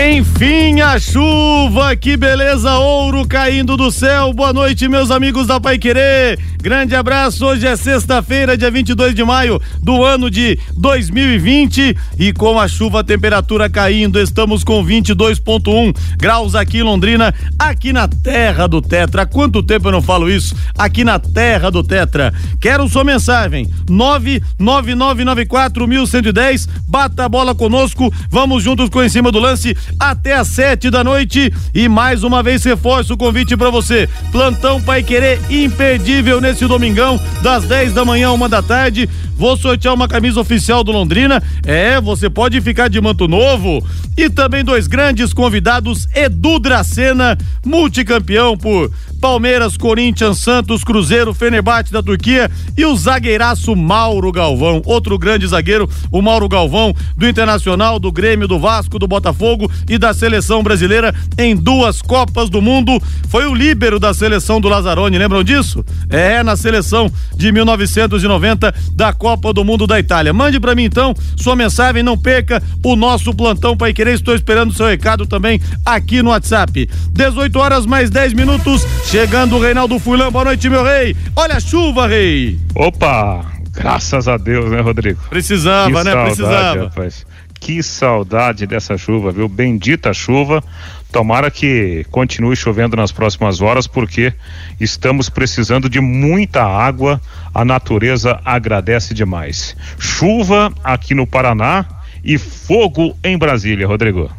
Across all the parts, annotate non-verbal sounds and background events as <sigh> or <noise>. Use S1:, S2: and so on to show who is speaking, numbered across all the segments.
S1: Enfim, a chuva, que beleza, ouro caindo do céu. Boa noite, meus amigos da Pai Querer. Grande abraço. Hoje é sexta-feira, dia 22 de maio do ano de 2020 e com a chuva, a temperatura caindo, estamos com 22.1 graus aqui em Londrina, aqui na terra do Tetra. Há quanto tempo eu não falo isso? Aqui na terra do Tetra. Quero sua mensagem: 99994110. Bata a bola conosco. Vamos juntos com em cima do lance até às sete da noite e mais uma vez reforço o convite para você. Plantão Pai Querer imperdível nesse domingão, das 10 da manhã, uma da tarde. Vou sortear uma camisa oficial do Londrina. É, você pode ficar de manto novo. E também dois grandes convidados: Edu Dracena, multicampeão por Palmeiras, Corinthians, Santos, Cruzeiro, Fenerbahçe da Turquia e o zagueiraço Mauro Galvão, outro grande zagueiro, o Mauro Galvão, do Internacional, do Grêmio, do Vasco, do Botafogo e da seleção brasileira em duas Copas do Mundo. Foi o líbero da seleção do Lazzaroni, lembram disso? É, na seleção de 1990 da Copa do Mundo da Itália. Mande para mim então sua mensagem, não perca o nosso plantão para querer. Estou esperando o seu recado também aqui no WhatsApp. 18 horas mais 10 minutos. Chegando o Reinaldo Fulão. Boa noite, meu rei. Olha a chuva, rei.
S2: Opa! Graças a Deus, né, Rodrigo?
S1: Precisava, que né? Saudade, Precisava. Rapaz.
S2: Que saudade dessa chuva, viu? Bendita chuva. Tomara que continue chovendo nas próximas horas, porque estamos precisando de muita água. A natureza agradece demais. Chuva aqui no Paraná e fogo em Brasília, Rodrigo.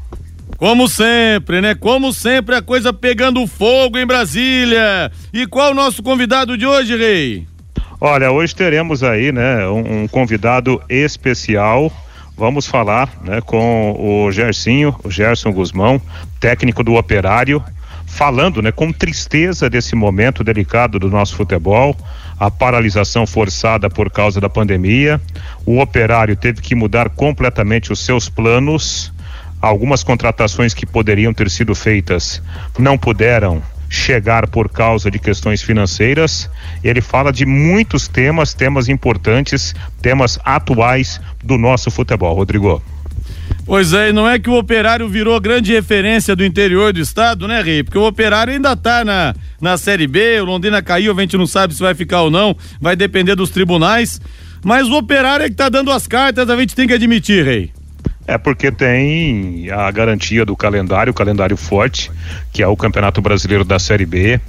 S1: Como sempre, né? Como sempre, a coisa pegando fogo em Brasília. E qual o nosso convidado de hoje, Rei?
S2: Olha, hoje teremos aí, né, um, um convidado especial. Vamos falar, né, com o Gersinho, o Gerson Guzmão, técnico do Operário, falando, né, com tristeza desse momento delicado do nosso futebol, a paralisação forçada por causa da pandemia. O Operário teve que mudar completamente os seus planos algumas contratações que poderiam ter sido feitas não puderam chegar por causa de questões financeiras. Ele fala de muitos temas, temas importantes, temas atuais do nosso futebol. Rodrigo.
S1: Pois é, e não é que o operário virou grande referência do interior do estado, né, Rei? Porque o operário ainda tá na, na Série B, o Londrina caiu, a gente não sabe se vai ficar ou não, vai depender dos tribunais. Mas o operário é que tá dando as cartas, a gente tem que admitir, Rei.
S2: É porque tem a garantia do calendário, o calendário forte, que é o Campeonato Brasileiro da Série B.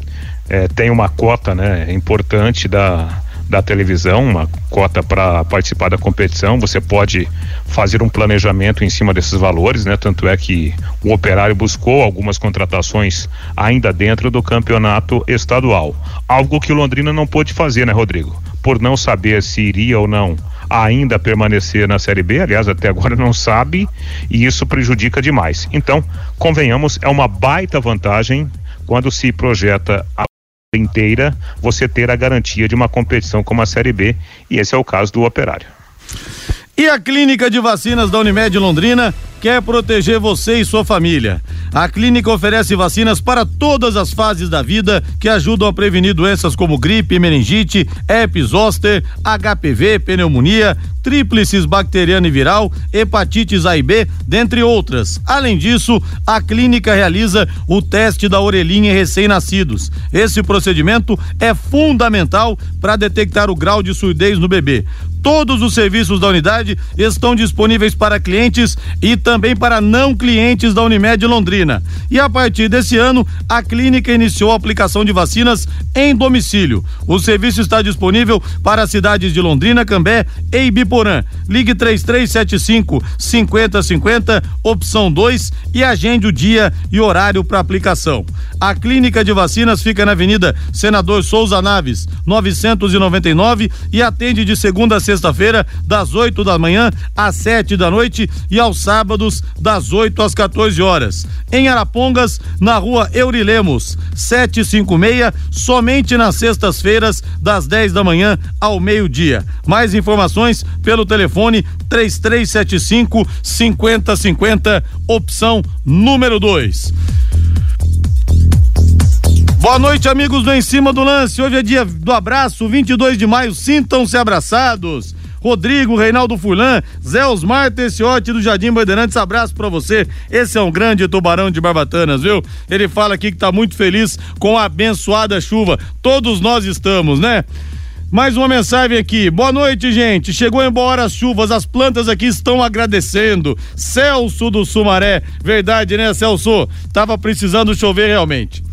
S2: É, tem uma cota né, importante da, da televisão, uma cota para participar da competição. Você pode fazer um planejamento em cima desses valores, né? Tanto é que o operário buscou algumas contratações ainda dentro do campeonato estadual. Algo que o Londrina não pôde fazer, né, Rodrigo? Por não saber se iria ou não ainda permanecer na Série B, aliás, até agora não sabe, e isso prejudica demais. Então, convenhamos, é uma baita vantagem quando se projeta a inteira você ter a garantia de uma competição como a Série B, e esse é o caso do Operário.
S1: E a Clínica de Vacinas da Unimed Londrina quer proteger você e sua família. A clínica oferece vacinas para todas as fases da vida que ajudam a prevenir doenças como gripe, meningite, herpes zoster, HPV, pneumonia, tríplices bacteriana e viral, hepatites A e B, dentre outras. Além disso, a clínica realiza o teste da orelhinha em recém-nascidos. Esse procedimento é fundamental para detectar o grau de surdez no bebê. Todos os serviços da unidade estão disponíveis para clientes e também para não clientes da Unimed Londrina. E a partir desse ano, a clínica iniciou a aplicação de vacinas em domicílio. O serviço está disponível para as cidades de Londrina, Cambé e Ibiporã. Ligue 3375 5050, opção 2 e agende o dia e horário para aplicação. A clínica de vacinas fica na Avenida Senador Souza Naves, 999 e atende de segunda a sexta-feira, das 8 da manhã às 7 da noite e ao sábado sábados, das 8 às 14 horas. Em Arapongas, na rua Eurilemos, 756, somente nas sextas-feiras, das 10 da manhã ao meio-dia. Mais informações pelo telefone 3375 5050, opção número 2. Boa noite, amigos do Em Cima do Lance. Hoje é dia do abraço, 22 de maio. Sintam-se abraçados. Rodrigo, Reinaldo Furlan, Zé Osmar Teciote do Jardim Bandeirantes, abraço para você. Esse é um grande tubarão de Barbatanas, viu? Ele fala aqui que tá muito feliz com a abençoada chuva. Todos nós estamos, né? Mais uma mensagem aqui. Boa noite, gente. Chegou embora as chuvas, as plantas aqui estão agradecendo. Celso do Sumaré. Verdade, né, Celso? Tava precisando chover realmente.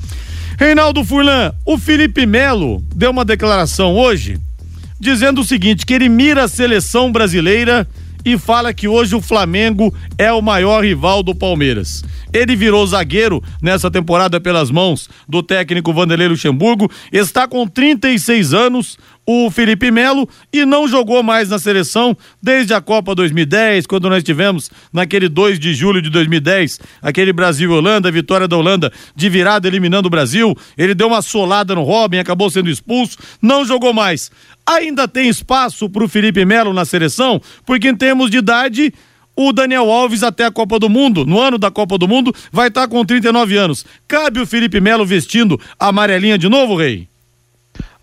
S1: Reinaldo Furlan, o Felipe Melo deu uma declaração hoje dizendo o seguinte: que ele mira a seleção brasileira e fala que hoje o Flamengo é o maior rival do Palmeiras. Ele virou zagueiro nessa temporada pelas mãos do técnico Vanderlei Luxemburgo, está com 36 anos, o Felipe Melo e não jogou mais na seleção desde a Copa 2010, quando nós tivemos naquele 2 de julho de 2010, aquele Brasil Holanda, vitória da Holanda de virada eliminando o Brasil. Ele deu uma solada no Robin, acabou sendo expulso, não jogou mais. Ainda tem espaço para o Felipe Melo na seleção, porque em termos de idade o Daniel Alves até a Copa do Mundo, no ano da Copa do Mundo, vai estar tá com 39 anos. Cabe o Felipe Melo vestindo a amarelinha de novo, Rei?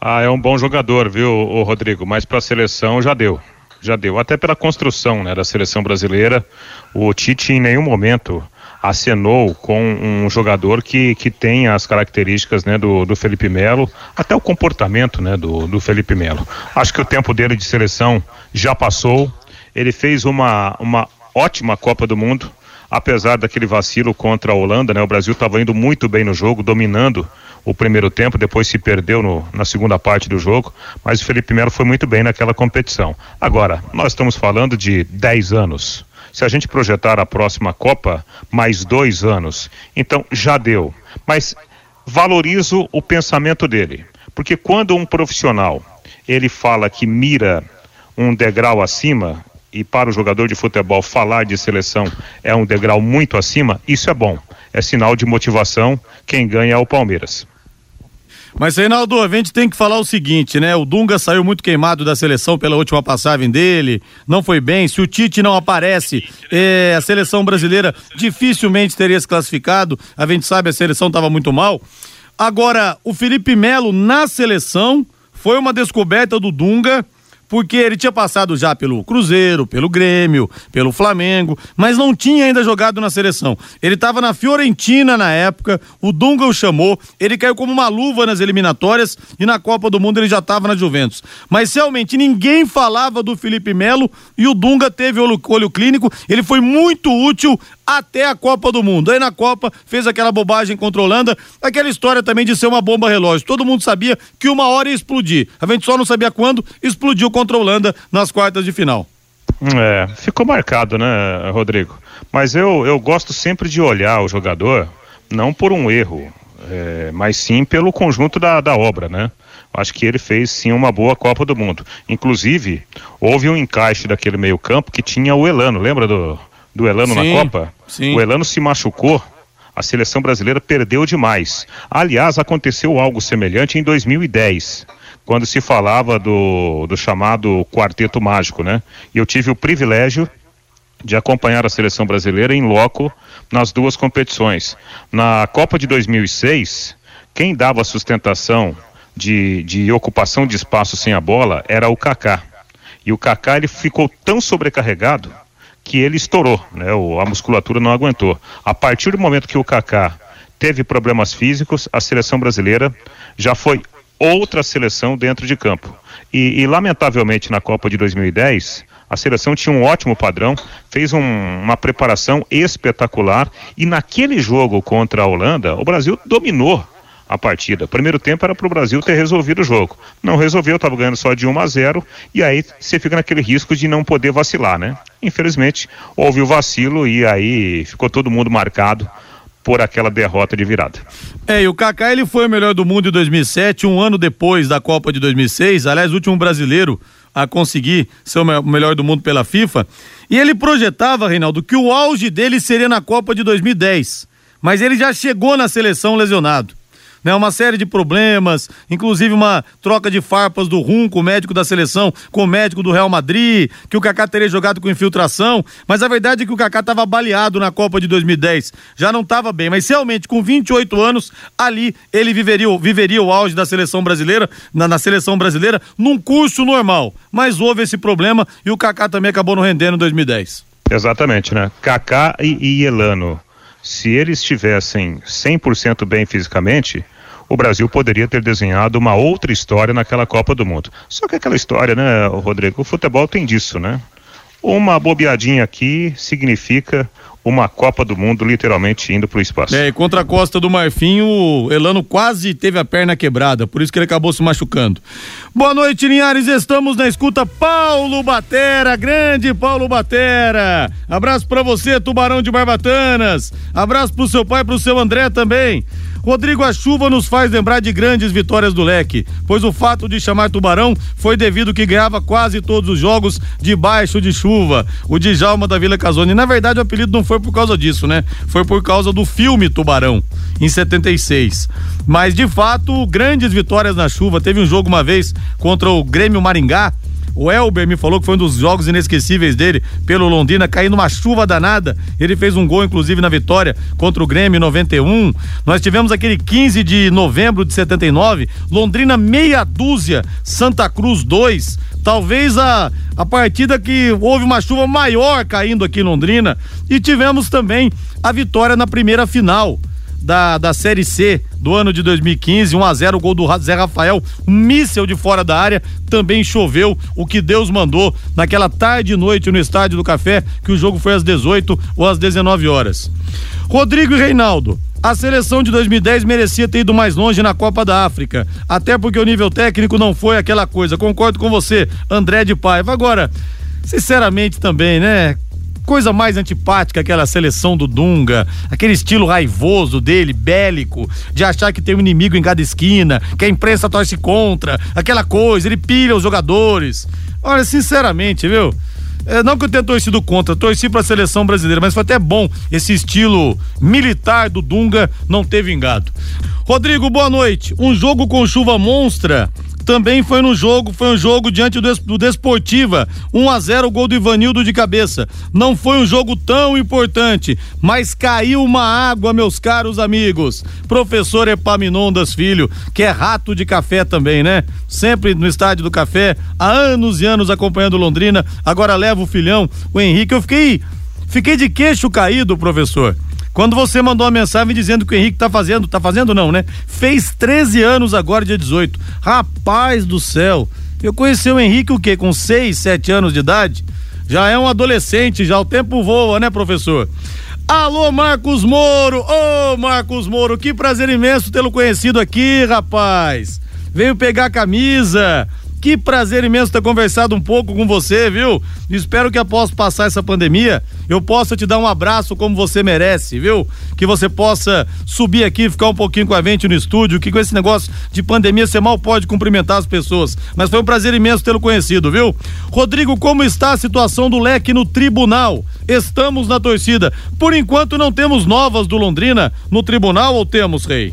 S2: Ah, é um bom jogador, viu, Rodrigo? Mas para a seleção já deu. Já deu. Até pela construção né, da seleção brasileira, o Tite em nenhum momento acenou com um jogador que, que tem as características né, do, do Felipe Melo, até o comportamento né, do, do Felipe Melo. Acho que o tempo dele de seleção já passou. Ele fez uma, uma ótima Copa do Mundo, apesar daquele vacilo contra a Holanda, né? O Brasil estava indo muito bem no jogo, dominando o primeiro tempo, depois se perdeu no, na segunda parte do jogo, mas o Felipe Melo foi muito bem naquela competição. Agora, nós estamos falando de 10 anos. Se a gente projetar a próxima Copa, mais dois anos. Então, já deu. Mas valorizo o pensamento dele. Porque quando um profissional ele fala que mira um degrau acima, e para o jogador de futebol falar de seleção é um degrau muito acima, isso é bom. É sinal de motivação. Quem ganha é o Palmeiras.
S1: Mas, Reinaldo, a gente tem que falar o seguinte, né? O Dunga saiu muito queimado da seleção pela última passagem dele, não foi bem. Se o Tite não aparece, é, a seleção brasileira dificilmente teria se classificado. A gente sabe, a seleção estava muito mal. Agora, o Felipe Melo na seleção foi uma descoberta do Dunga porque ele tinha passado já pelo Cruzeiro, pelo Grêmio, pelo Flamengo, mas não tinha ainda jogado na seleção. Ele estava na Fiorentina na época, o Dunga o chamou, ele caiu como uma luva nas eliminatórias e na Copa do Mundo ele já estava na Juventus. Mas realmente ninguém falava do Felipe Melo e o Dunga teve olho, olho clínico, ele foi muito útil até a Copa do Mundo. Aí na Copa fez aquela bobagem contra a Holanda, aquela história também de ser uma bomba relógio. Todo mundo sabia que uma hora ia explodir. A gente só não sabia quando, explodiu contra a Holanda nas quartas de final.
S2: É, ficou marcado, né, Rodrigo? Mas eu, eu gosto sempre de olhar o jogador, não por um erro, é, mas sim pelo conjunto da, da obra, né? Acho que ele fez sim uma boa Copa do Mundo. Inclusive, houve um encaixe daquele meio-campo que tinha o Elano, lembra do, do Elano sim, na Copa? Sim. O Elano se machucou, a seleção brasileira perdeu demais. Aliás, aconteceu algo semelhante em 2010, quando se falava do, do chamado Quarteto Mágico, né? E eu tive o privilégio de acompanhar a seleção brasileira em loco nas duas competições. Na Copa de 2006, quem dava sustentação de, de ocupação de espaço sem a bola era o Kaká. E o Kaká ele ficou tão sobrecarregado que ele estourou, né? O, a musculatura não aguentou. A partir do momento que o Kaká teve problemas físicos, a seleção brasileira já foi outra seleção dentro de campo. E, e lamentavelmente na Copa de 2010, a seleção tinha um ótimo padrão, fez um, uma preparação espetacular e naquele jogo contra a Holanda, o Brasil dominou a partida. Primeiro tempo era para o Brasil ter resolvido o jogo. Não resolveu, estava ganhando só de 1 a 0 e aí você fica naquele risco de não poder vacilar, né? Infelizmente, houve o vacilo e aí ficou todo mundo marcado por aquela derrota de virada.
S1: É, e o Kaká ele foi o melhor do mundo em 2007, um ano depois da Copa de 2006, aliás, o último brasileiro a conseguir ser o melhor do mundo pela FIFA. E ele projetava, Reinaldo, que o auge dele seria na Copa de 2010. Mas ele já chegou na seleção lesionado né? Uma série de problemas, inclusive uma troca de farpas do Runco, médico da seleção, com o médico do Real Madrid, que o Kaká teria jogado com infiltração, mas a verdade é que o Kaká estava baleado na Copa de 2010, já não estava bem, mas realmente com 28 anos, ali ele viveria, viveria o auge da seleção brasileira, na, na seleção brasileira, num curso normal, mas houve esse problema e o Kaká também acabou não rendendo em 2010.
S2: Exatamente, né? Kaká e, e Elano, se eles estivessem 100% bem fisicamente, o Brasil poderia ter desenhado uma outra história naquela Copa do Mundo. Só que aquela história, né, Rodrigo, o futebol tem disso, né? Uma bobeadinha aqui significa uma Copa do Mundo literalmente indo para o espaço.
S1: É, contra a Costa do Marfim, o Elano quase teve a perna quebrada, por isso que ele acabou se machucando. Boa noite, Linhares, estamos na escuta. Paulo Batera, grande Paulo Batera. Abraço para você, Tubarão de Barbatanas. Abraço pro seu pai, pro seu André também. Rodrigo, a chuva nos faz lembrar de grandes vitórias do leque, pois o fato de chamar Tubarão foi devido que ganhava quase todos os jogos debaixo de chuva. O Djalma da Vila Casone. Na verdade, o apelido não foi por causa disso, né? Foi por causa do filme Tubarão, em 76. Mas, de fato, grandes vitórias na chuva. Teve um jogo uma vez contra o Grêmio Maringá o Elber me falou que foi um dos jogos inesquecíveis dele pelo Londrina, caindo uma chuva danada. Ele fez um gol, inclusive, na vitória contra o Grêmio em 91. Nós tivemos aquele 15 de novembro de 79, Londrina meia dúzia, Santa Cruz 2. Talvez a, a partida que houve uma chuva maior caindo aqui em Londrina. E tivemos também a vitória na primeira final da, da Série C do ano de 2015, 1 a 0 o gol do Zé Rafael, um míssel de fora da área, também choveu, o que Deus mandou naquela tarde e noite no Estádio do Café, que o jogo foi às 18 ou às 19 horas. Rodrigo e Reinaldo, a seleção de 2010 merecia ter ido mais longe na Copa da África, até porque o nível técnico não foi aquela coisa. Concordo com você, André de Paiva. Agora, sinceramente também, né? Coisa mais antipática aquela seleção do Dunga, aquele estilo raivoso dele, bélico, de achar que tem um inimigo em cada esquina, que a imprensa torce contra, aquela coisa, ele pilha os jogadores. Olha, sinceramente, viu? É, não que eu tenha torcido contra, torci para a seleção brasileira, mas foi até bom esse estilo militar do Dunga não ter vingado. Rodrigo, boa noite. Um jogo com chuva monstra também foi no jogo, foi um jogo diante do, Desportiva, 1 a 0 gol do Ivanildo de cabeça. Não foi um jogo tão importante, mas caiu uma água, meus caros amigos. Professor Epaminondas Filho, que é rato de café também, né? Sempre no estádio do café, há anos e anos acompanhando Londrina, agora leva o filhão, o Henrique. Eu fiquei, fiquei de queixo caído, professor quando você mandou uma mensagem dizendo que o Henrique tá fazendo, tá fazendo não, né? Fez 13 anos agora, dia 18. Rapaz do céu. Eu conheci o Henrique o quê? Com 6, 7 anos de idade? Já é um adolescente, já o tempo voa, né, professor? Alô, Marcos Moro! Ô, oh, Marcos Moro, que prazer imenso tê-lo conhecido aqui, rapaz! Veio pegar a camisa, que prazer imenso ter conversado um pouco com você, viu? Espero que após passar essa pandemia, eu possa te dar um abraço como você merece, viu? Que você possa subir aqui, ficar um pouquinho com a gente no estúdio, que com esse negócio de pandemia você mal pode cumprimentar as pessoas. Mas foi um prazer imenso tê-lo conhecido, viu? Rodrigo, como está a situação do leque no tribunal? Estamos na torcida. Por enquanto não temos novas do Londrina no tribunal ou temos, Rei?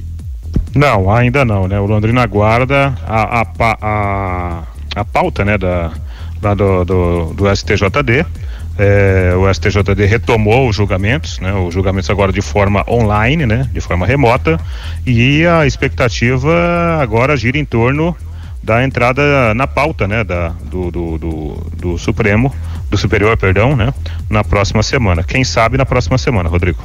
S2: Não, ainda não, né? O Londrina aguarda a, a, a, a pauta, né, da, da do, do, do STJD. É, o STJD retomou os julgamentos, né, os julgamentos agora de forma online, né, de forma remota, e a expectativa agora gira em torno da entrada na pauta, né, da, do, do, do, do Supremo, do Superior, perdão, né, na próxima semana. Quem sabe na próxima semana, Rodrigo.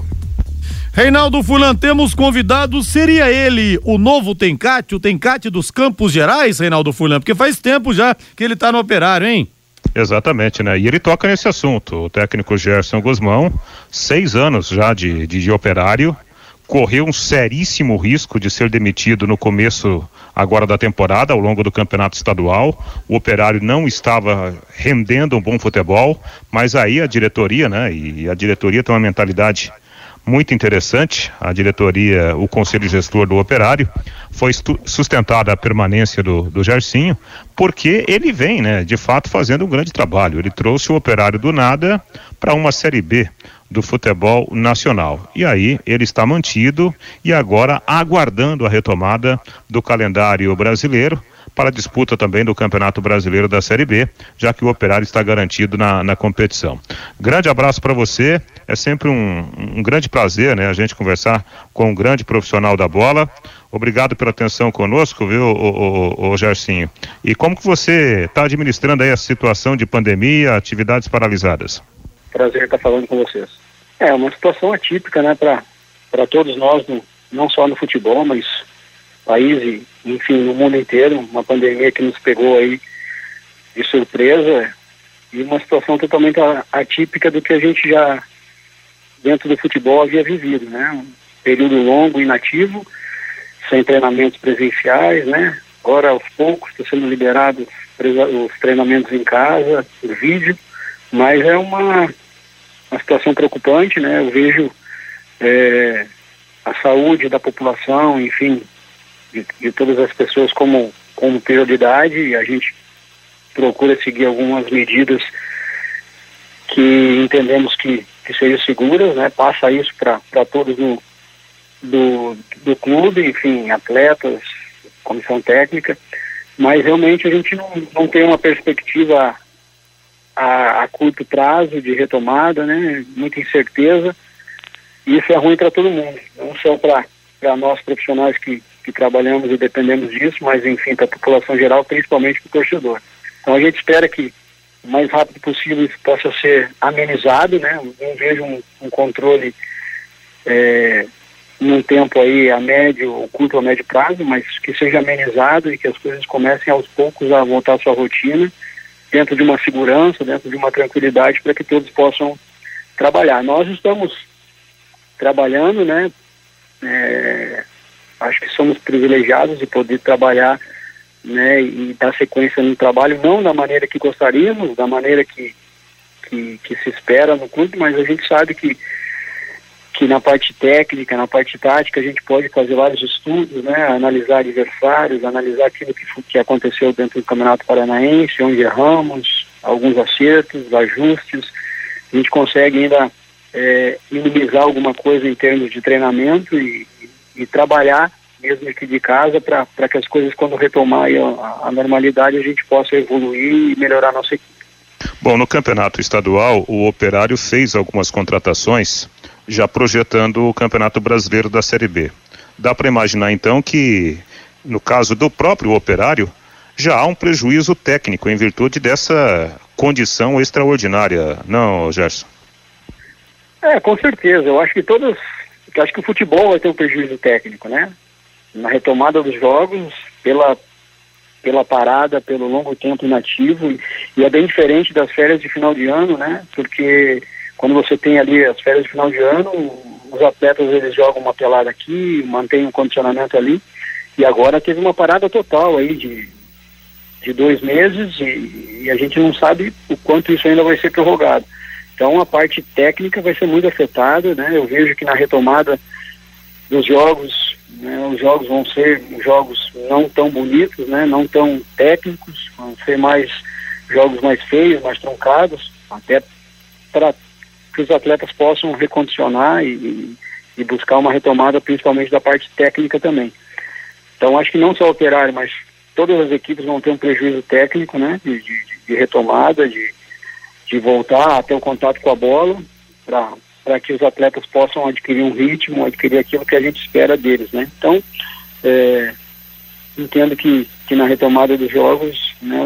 S1: Reinaldo Fulan, temos convidado, seria ele o novo Tencate, o Tencate dos Campos Gerais, Reinaldo Fulan? Porque faz tempo já que ele está no operário, hein?
S2: Exatamente, né? E ele toca nesse assunto. O técnico Gerson Guzmão, seis anos já de, de, de operário, correu um seríssimo risco de ser demitido no começo agora da temporada, ao longo do campeonato estadual. O operário não estava rendendo um bom futebol, mas aí a diretoria, né? E a diretoria tem uma mentalidade muito interessante. A diretoria, o conselho gestor do operário, foi sustentada a permanência do, do Gercinho, porque ele vem, né, de fato, fazendo um grande trabalho. Ele trouxe o operário do nada para uma Série B do futebol nacional. E aí ele está mantido e agora aguardando a retomada do calendário brasileiro para a disputa também do Campeonato Brasileiro da Série B, já que o Operário está garantido na, na competição. Grande abraço para você, é sempre um, um, grande prazer, né, a gente conversar com um grande profissional da bola. Obrigado pela atenção conosco, viu, o, o, o Gercinho. E como que você está administrando aí a situação de pandemia, atividades paralisadas?
S3: Prazer estar falando com vocês. É uma situação atípica, né, para todos nós, não só no futebol, mas país e, enfim, no mundo inteiro, uma pandemia que nos pegou aí de surpresa e uma situação totalmente atípica do que a gente já dentro do futebol havia vivido, né? Um período longo inativo, sem treinamentos presenciais, né? Agora aos poucos está sendo liberados os treinamentos em casa, por vídeo, mas é uma, uma situação preocupante, né? Eu vejo é, a saúde da população, enfim, de, de todas as pessoas como, como prioridade e a gente procura seguir algumas medidas que entendemos que, que sejam seguras, né? Passa isso para todos do, do, do clube, enfim, atletas, comissão técnica, mas realmente a gente não, não tem uma perspectiva a, a curto prazo de retomada, né? Muita incerteza. E isso é ruim para todo mundo, não só para nós profissionais que, que trabalhamos e dependemos disso, mas enfim, para a população geral, principalmente para o torcedor. Então a gente espera que o mais rápido possível isso possa ser amenizado, né? Não vejo um, um controle é, num tempo aí a médio ou curto a médio prazo, mas que seja amenizado e que as coisas comecem aos poucos a voltar à sua rotina, dentro de uma segurança, dentro de uma tranquilidade para que todos possam trabalhar. Nós estamos trabalhando, né? É, acho que somos privilegiados de poder trabalhar né, e dar sequência no trabalho, não da maneira que gostaríamos, da maneira que, que, que, se espera no clube, mas a gente sabe que, que na parte técnica, na parte tática, a gente pode fazer vários estudos, né, analisar adversários, analisar aquilo que, que aconteceu dentro do Campeonato Paranaense, onde erramos, alguns acertos, ajustes, a gente consegue ainda é, minimizar alguma coisa em termos de treinamento e, e trabalhar mesmo aqui de casa para que as coisas quando retomar a, a, normalidade a gente possa evoluir e melhorar a nossa equipe.
S2: Bom, no campeonato estadual o Operário fez algumas contratações já projetando o Campeonato Brasileiro da Série B. Dá para imaginar então que no caso do próprio Operário já há um prejuízo técnico em virtude dessa condição extraordinária, não, Gerson?
S3: É, com certeza. Eu acho que todas eu acho que o futebol vai ter um prejuízo técnico, né? Na retomada dos jogos, pela, pela parada, pelo longo tempo inativo, e, é bem diferente das férias de final de ano, né? Porque quando você tem ali as férias de final de ano, os atletas eles jogam uma pelada aqui, mantêm um condicionamento ali, e agora teve uma parada total aí de, de dois meses e, e a gente não sabe o quanto isso ainda vai ser prorrogado. Então a parte técnica vai ser muito afetada, né? Eu vejo que na retomada dos jogos, né, os jogos vão ser jogos não tão bonitos, né? Não tão técnicos, vão ser mais jogos mais feios, mais truncados, até para que os atletas possam recondicionar e, e buscar uma retomada, principalmente da parte técnica também. Então acho que não só operário, mas todas as equipes vão ter um prejuízo técnico, né? de, de, de retomada, de de voltar a ter o contato com a bola para que os atletas possam adquirir um ritmo, adquirir aquilo que a gente espera deles, né? Então, é, entendo que, que na retomada dos jogos, né,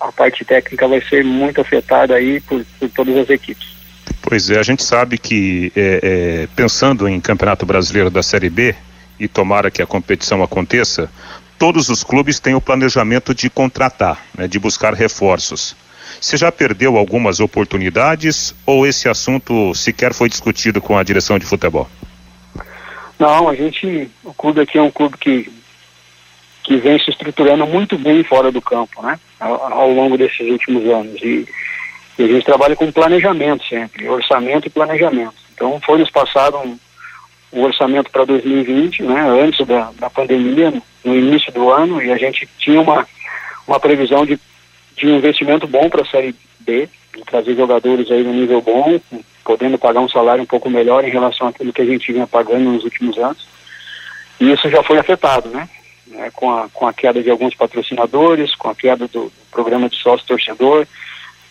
S3: a parte técnica vai ser muito afetada aí por, por todas as equipes.
S2: Pois é, a gente sabe que é, é, pensando em Campeonato Brasileiro da Série B e tomara que a competição aconteça, todos os clubes têm o planejamento de contratar, né, de buscar reforços. Você já perdeu algumas oportunidades ou esse assunto sequer foi discutido com a direção de futebol?
S3: Não, a gente, o clube aqui é um clube que, que vem se estruturando muito bem fora do campo, né? Ao, ao longo desses últimos anos. E, e, a gente trabalha com planejamento sempre, orçamento e planejamento. Então foi nos passado um, um orçamento para 2020, né, antes da, da pandemia, no início do ano, e a gente tinha uma, uma previsão de, de um investimento bom para a Série B, trazer jogadores aí no nível bom, podendo pagar um salário um pouco melhor em relação àquilo que a gente vinha pagando nos últimos anos. E isso já foi afetado, né? né com, a, com a queda de alguns patrocinadores, com a queda do, do programa de sócio-torcedor,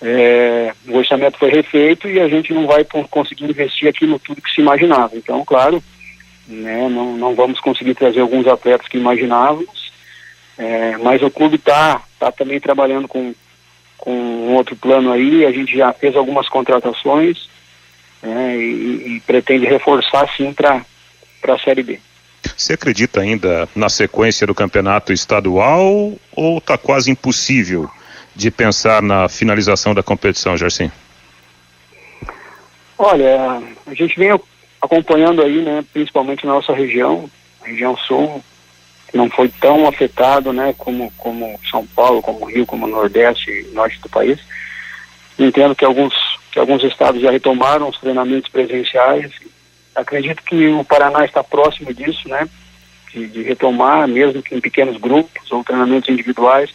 S3: é, o orçamento foi refeito e a gente não vai conseguir investir aquilo tudo que se imaginava. Então, claro, né, não, não vamos conseguir trazer alguns atletas que imaginávamos, é, mas o clube está tá também trabalhando com, com um outro plano aí, a gente já fez algumas contratações é, e, e, pretende reforçar sim para a Série B.
S2: Você acredita ainda na sequência do campeonato estadual ou está quase impossível de pensar na finalização da competição, Jarsim?
S3: Olha, a gente vem acompanhando aí, né, principalmente na nossa região, região sul, não foi tão afetado, né, como, como São Paulo, como Rio, como Nordeste e Norte do país. Entendo que alguns, que alguns estados já retomaram os treinamentos presenciais. Acredito que o Paraná está próximo disso, né, de, de retomar, mesmo que em pequenos grupos ou treinamentos individuais.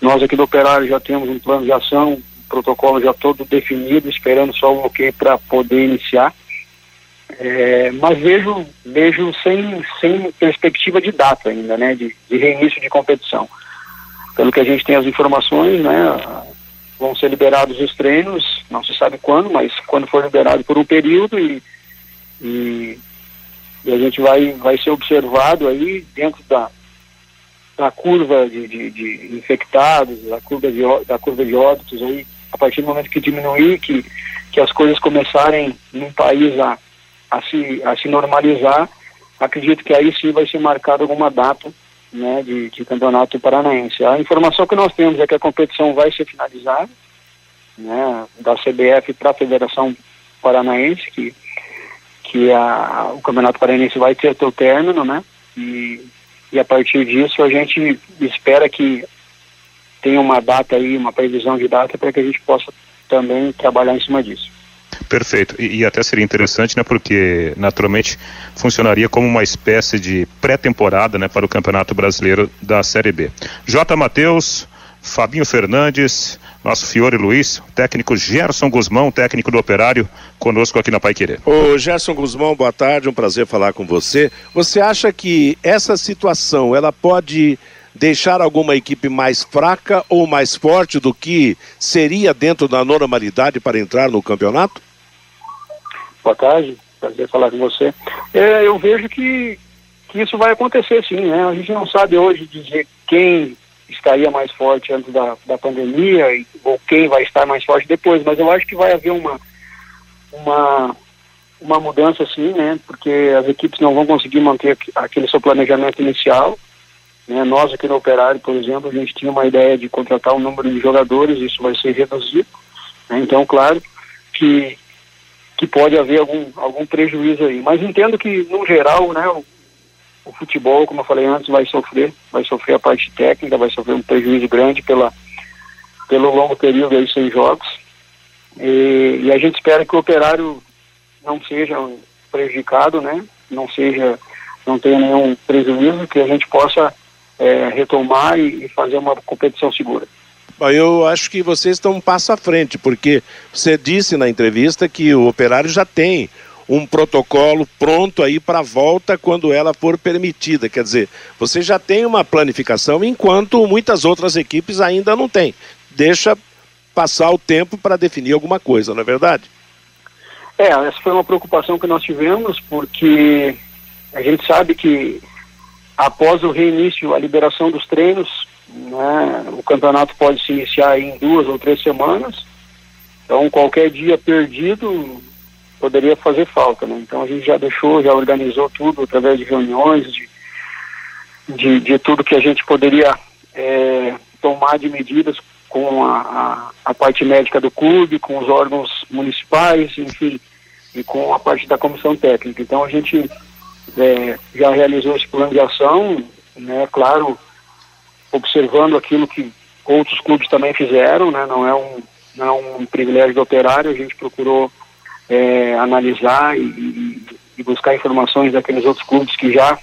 S3: Nós aqui do Operário já temos um plano de ação, um protocolo já todo definido, esperando só o ok para poder iniciar. É, mas vejo, vejo sem, sem perspectiva de data ainda, né, de, de reinício de competição. Pelo que a gente tem as informações, né, vão ser liberados os treinos, não se sabe quando, mas quando for liberado por um período e, e, e a gente vai, vai ser observado aí dentro da, da curva de, de, de infectados, da curva de, da curva de óbitos aí, a partir do momento que diminuir, que, que as coisas começarem num país a a se, a se normalizar, acredito que aí sim vai ser marcada alguma data né, de, de campeonato paranaense. A informação que nós temos é que a competição vai ser finalizada, né, da CBF para a Federação Paranaense, que, que a, o Campeonato Paranaense vai ter seu término, né, e, e a partir disso a gente espera que tenha uma data aí, uma previsão de data para que a gente possa também trabalhar em cima disso.
S2: Perfeito. E, e, até seria interessante, né, porque naturalmente funcionaria como uma espécie de pré-temporada, né, para o Campeonato Brasileiro da Série B. J. Matheus, Fabinho Fernandes, nosso Fiore Luiz, técnico Gerson Guzmão, técnico do Operário, conosco aqui na Pai Querer.
S4: Ô Gerson Guzmão, boa tarde, um prazer falar com você. Você acha que essa situação, ela pode deixar alguma equipe mais fraca ou mais forte do que seria dentro da normalidade para entrar no campeonato?
S3: Boa tarde, prazer falar com você. É, eu vejo que, que isso vai acontecer sim, né? A gente não sabe hoje dizer quem estaria mais forte antes da, da pandemia e, ou quem vai estar mais forte depois, mas eu acho que vai haver uma, uma, uma mudança sim, né? Porque as equipes não vão conseguir manter aquele seu planejamento inicial. Né? Nós aqui no Operário, por exemplo, a gente tinha uma ideia de contratar um número de jogadores, isso vai ser reduzido. Né? Então, claro que que pode haver algum, algum prejuízo aí. Mas entendo que, no geral, né, o, o, futebol, como eu falei antes, vai sofrer, vai sofrer a parte técnica, vai sofrer um prejuízo grande pela, pelo longo período aí sem jogos. E, e a gente espera que o operário não seja prejudicado, né, não seja, não tenha nenhum prejuízo, que a gente possa é, retomar e, e fazer uma competição segura.
S4: Eu acho que vocês estão um passo à frente, porque você disse na entrevista que o operário já tem um protocolo pronto aí para a volta quando ela for permitida. Quer dizer, você já tem uma planificação, enquanto muitas outras equipes ainda não têm. Deixa passar o tempo para definir alguma coisa, não é verdade?
S3: É, essa foi uma preocupação que nós tivemos, porque a gente sabe que após o reinício, a liberação dos treinos, né? O campeonato pode se iniciar em duas ou três semanas. Então, qualquer dia perdido poderia fazer falta. Né? Então, a gente já deixou, já organizou tudo através de reuniões, de, de, de tudo que a gente poderia é, tomar de medidas com a, a, a, parte médica do clube, com os órgãos municipais, enfim, e com a parte da comissão técnica. Então, a gente é, já realizou esse plano de ação, né? Claro observando aquilo que outros clubes também fizeram, né? Não é um, não é um privilégio do operário, a gente procurou é, analisar e, e, buscar informações daqueles outros clubes que já,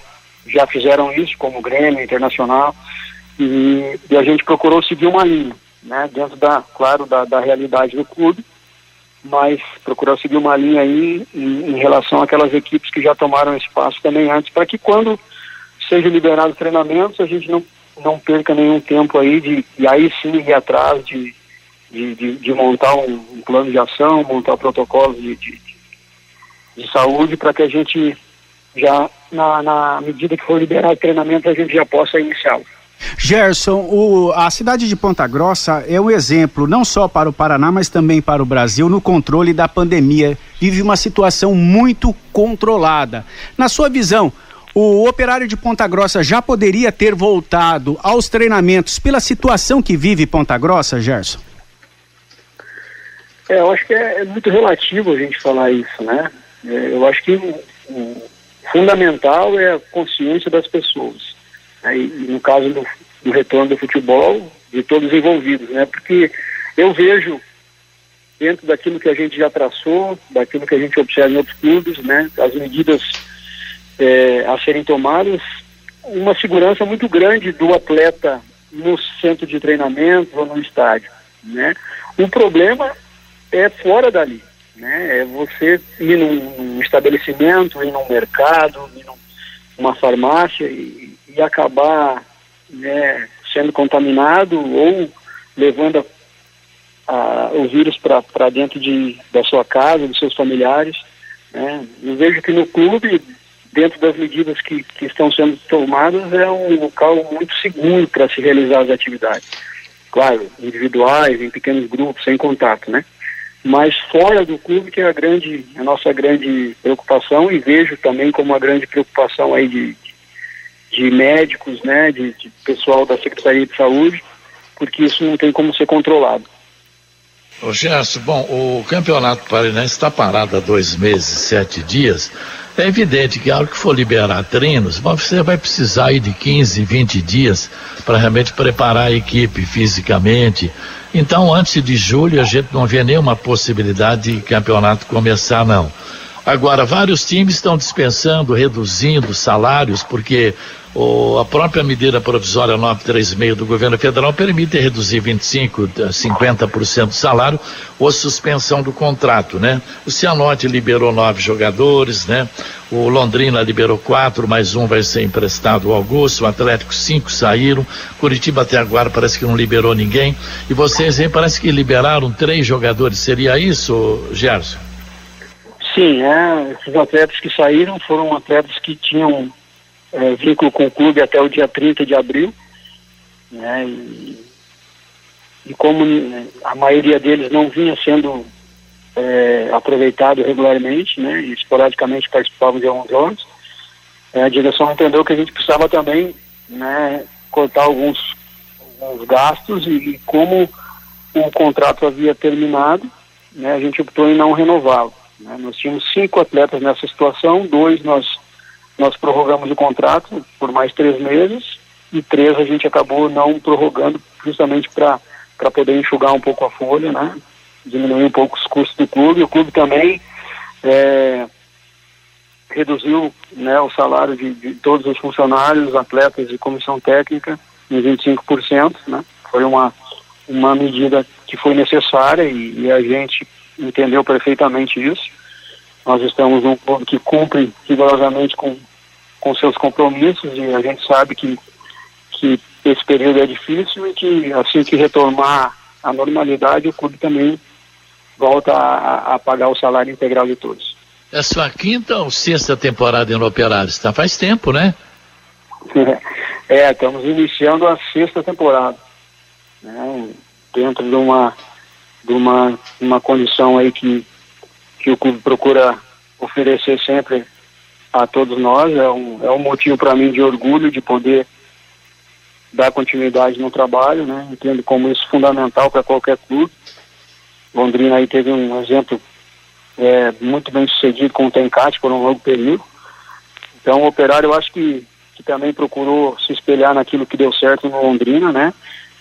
S3: já fizeram isso, como o Grêmio, Internacional, e, e a gente procurou seguir uma linha, né, dentro da, claro, da, da realidade do clube, mas procurou seguir uma linha aí em, em relação àquelas equipes que já tomaram espaço também antes, para que quando sejam liberados treinamentos, a gente não, não perca nenhum tempo aí de, e aí sim ir atrás de, de, de, de montar um, um, plano de ação, montar protocolos de, de, de saúde para que a gente já, na, na medida que for liberado treinamento, a gente já possa iniciá-lo.
S5: Gerson, o, a cidade de Ponta Grossa é um exemplo não só para o Paraná, mas também para o Brasil no controle da pandemia. Vive uma situação muito controlada. Na sua visão, o operário de Ponta Grossa já poderia ter voltado aos treinamentos pela situação que vive Ponta Grossa, Gerson?
S3: É, eu acho que é, é muito relativo a gente falar isso, né? É, eu acho que o, o, fundamental é a consciência das pessoas. Né? E, no caso do, do retorno do futebol, de todos envolvidos, né? Porque eu vejo dentro daquilo que a gente já traçou, daquilo que a gente observa em outros clubes, né? As medidas é, a serem tomadas, uma segurança muito grande do atleta no centro de treinamento ou no estádio, né? O problema é fora dali, né? É você ir num, estabelecimento, ir num mercado, ir numa farmácia e, e acabar né, sendo contaminado ou levando a, a, o vírus para dentro de, da sua casa, dos seus familiares. Né? Eu vejo que no clube, dentro das medidas que, que estão sendo tomadas, é um local muito seguro para se realizar as atividades. Claro, individuais, em pequenos grupos, sem contato, né? mas fora do clube que é a grande a nossa grande preocupação e vejo também como uma grande preocupação aí de, de médicos, né, de, de pessoal da Secretaria de Saúde, porque isso não tem como ser controlado.
S6: Ô Gerson, bom, o Campeonato Paranaense está parado há dois meses, sete dias. É evidente que, ao que for liberar treinos, você vai precisar aí de 15, 20 dias para realmente preparar a equipe fisicamente. Então, antes de julho, a gente não vê nenhuma possibilidade de campeonato começar, não. Agora, vários times estão dispensando, reduzindo salários, porque a própria medida provisória 936 do governo federal permite reduzir 25, 50% do salário ou suspensão do contrato, né? O Cianorte liberou nove jogadores, né? O Londrina liberou quatro, mais um vai ser emprestado ao Augusto, o Atlético cinco saíram, Curitiba até agora parece que não liberou ninguém, e vocês aí parece que liberaram três jogadores, seria isso, Gerson?
S3: Sim, é, esses atletas que saíram foram atletas que tinham é, vínculo com o clube até o dia 30 de abril, né, e, e como né, a maioria deles não vinha sendo é, aproveitado regularmente, né, e esporadicamente participavam de alguns jogos, é, a direção entendeu que a gente precisava também né, cortar alguns, alguns gastos e, e como o contrato havia terminado, né, a gente optou em não renová-lo. Né. Nós tínhamos cinco atletas nessa situação, dois nós nós prorrogamos o contrato por mais três meses e três a gente acabou não prorrogando justamente para poder enxugar um pouco a folha, né? Diminuir um pouco os custos do clube. O clube também é, reduziu né, o salário de, de, todos os funcionários, atletas e comissão técnica em 25%, né? Foi uma, uma medida que foi necessária e, e a gente entendeu perfeitamente isso. Nós estamos num clube que cumpre rigorosamente com, com seus compromissos e a gente sabe que, que esse período é difícil e que assim que retomar a normalidade, o clube também volta a, a pagar o salário integral de todos.
S6: É sua quinta ou sexta temporada em Operários? Tá faz tempo, né? <laughs>
S3: é, estamos iniciando a sexta temporada. Né? Dentro de uma, de uma, uma condição aí que que o clube procura oferecer sempre a todos nós. É um, é um motivo para mim de orgulho de poder dar continuidade no trabalho, né? Entendo como isso fundamental para qualquer clube. Londrina aí teve um exemplo é, muito bem sucedido com o Tencate por um longo período. Então o Operário eu acho que, que também procurou se espelhar naquilo que deu certo no Londrina, né?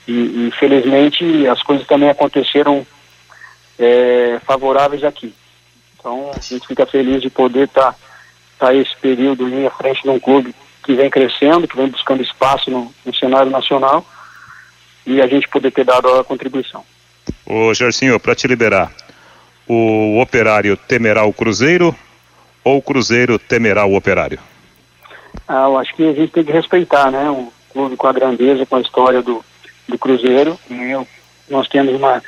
S3: E, infelizmente as coisas também aconteceram é, favoráveis aqui. Então a gente fica feliz de poder estar tá, tá esse período em frente de um clube que vem crescendo, que vem buscando espaço no, no cenário nacional e a gente poder ter dado a contribuição.
S2: Ô Gersinho, para te liberar, o operário temerá o Cruzeiro ou o Cruzeiro temerá o operário?
S3: Ah, eu acho que a gente tem que respeitar, né? Um clube com a grandeza, com a história do, do Cruzeiro. Eu, nós temos uma,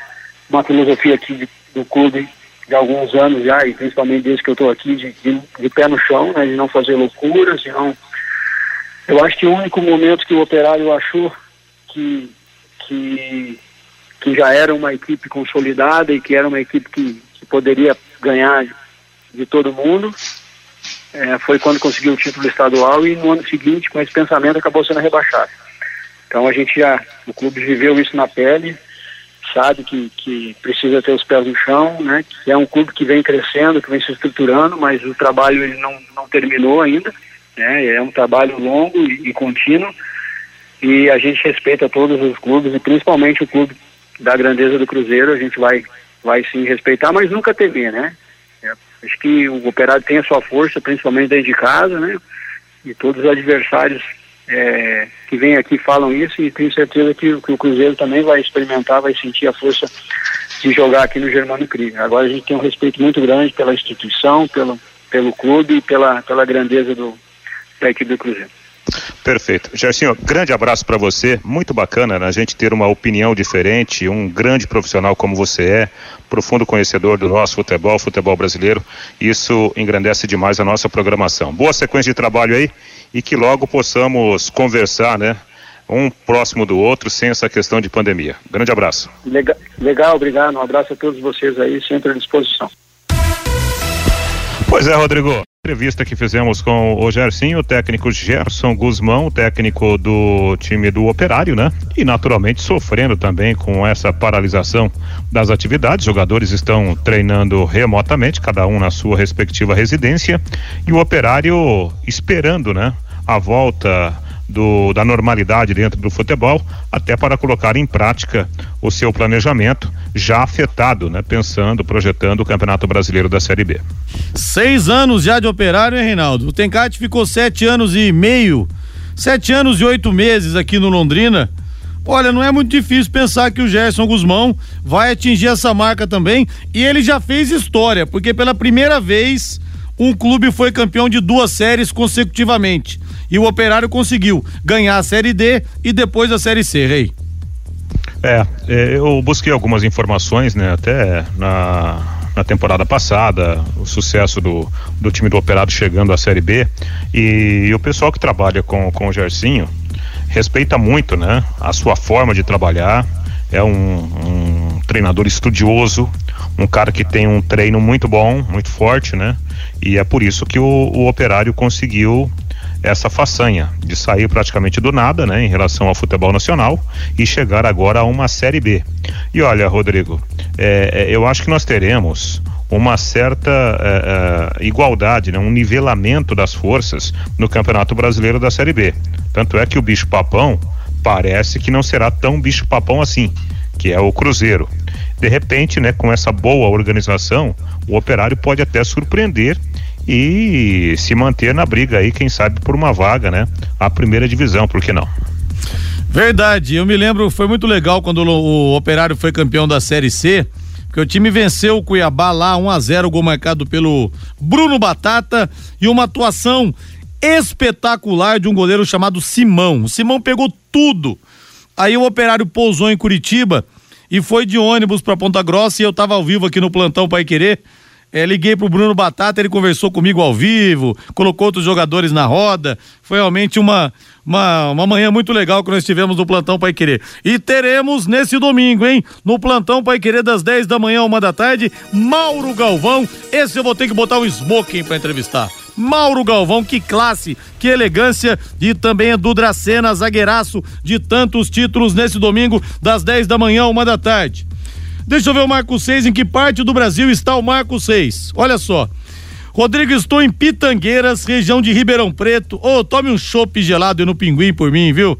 S3: uma filosofia aqui de, do clube de alguns anos já, e principalmente desde que eu estou aqui, de, de, de, pé no chão, né? De não fazer loucuras, de não... Eu acho que o único momento que o Operário achou que, que, que já era uma equipe consolidada e que era uma equipe que, que poderia ganhar de todo mundo é, foi quando conseguiu o título estadual e no ano seguinte, com esse pensamento, acabou sendo rebaixado. Então a gente já, o clube viveu isso na pele, sabe que, que precisa ter os pés no chão, né? Que é um clube que vem crescendo, que vem se estruturando, mas o trabalho ele não, não terminou ainda, né? É um trabalho longo e, e contínuo e a gente respeita todos os clubes e principalmente o clube da grandeza do Cruzeiro, a gente vai vai sim respeitar, mas nunca temer, né? É, acho que o Operário tem a sua força, principalmente dentro de casa, né? E todos os adversários é, que vêm aqui falam isso e tenho certeza que, que, o Cruzeiro também vai experimentar, vai sentir a força de jogar aqui no Germano Krieger. Agora a gente tem um respeito muito grande pela instituição, pelo, pelo clube e pela, pela grandeza do, da equipe do Cruzeiro.
S2: Perfeito. Gersinho, grande abraço para você. Muito bacana né, a gente ter uma opinião diferente, um grande profissional como você é, profundo conhecedor do nosso futebol, futebol brasileiro. Isso engrandece demais a nossa programação. Boa sequência de trabalho aí e que logo possamos conversar, né? Um próximo do outro, sem essa questão de pandemia. Grande abraço.
S3: Legal, legal obrigado. Um abraço a todos vocês aí, sempre à disposição.
S2: Pois é, Rodrigo entrevista que fizemos com o Gersinho, o técnico Gerson Guzmão, técnico do time do Operário, né? E naturalmente sofrendo também com essa paralisação das atividades. Jogadores estão treinando remotamente, cada um na sua respectiva residência, e o Operário esperando, né? A volta do, da normalidade dentro do futebol, até para colocar em prática o seu planejamento já afetado, né? Pensando, projetando o Campeonato Brasileiro da Série B.
S1: Seis anos já de operário, hein, Reinaldo? O Tencate ficou sete anos e meio, sete anos e oito meses aqui no Londrina. Olha, não é muito difícil pensar que o Gerson Guzmão vai atingir essa marca também. E ele já fez história, porque pela primeira vez um clube foi campeão de duas séries consecutivamente. E o Operário conseguiu ganhar a Série D e depois a Série C, Rei.
S2: É, é, eu busquei algumas informações, né, até na, na temporada passada, o sucesso do, do time do Operário chegando à Série B. E, e o pessoal que trabalha com, com o Gersinho respeita muito, né, a sua forma de trabalhar. É um, um treinador estudioso, um cara que tem um treino muito bom, muito forte, né? E é por isso que o, o Operário conseguiu essa façanha de sair praticamente do nada, né, em relação ao futebol nacional e chegar agora a uma Série B. E olha, Rodrigo, é, é, eu acho que nós teremos uma certa é, é, igualdade, né, um nivelamento das forças no Campeonato Brasileiro da Série B. Tanto é que o bicho papão parece que não será tão bicho papão assim, que é o Cruzeiro. De repente, né, com essa boa organização, o Operário pode até surpreender e se manter na briga aí, quem sabe por uma vaga, né? A primeira divisão, por que não?
S1: Verdade, eu me lembro, foi muito legal quando o, o Operário foi campeão da Série C, porque o time venceu o Cuiabá lá 1 a 0 gol marcado pelo Bruno Batata e uma atuação espetacular de um goleiro chamado Simão. O Simão pegou tudo. Aí o Operário pousou em Curitiba e foi de ônibus para Ponta Grossa e eu estava ao vivo aqui no plantão Pai Querer é, liguei pro Bruno Batata, ele conversou comigo ao vivo, colocou outros jogadores na roda. Foi realmente uma, uma, uma manhã muito legal que nós tivemos no Plantão Pai Querer. E teremos nesse domingo, hein? No Plantão Pai Querer, das 10 da manhã, uma da tarde, Mauro Galvão. Esse eu vou ter que botar um smoking para entrevistar. Mauro Galvão, que classe, que elegância. E também Edu Dracena, zagueiraço de tantos títulos nesse domingo, das 10 da manhã, uma da tarde. Deixa eu ver o Marco 6, em que parte do Brasil está o Marco 6? Olha só. Rodrigo, estou em Pitangueiras, região de Ribeirão Preto. Ô, oh, tome um chopp gelado no Pinguim por mim, viu?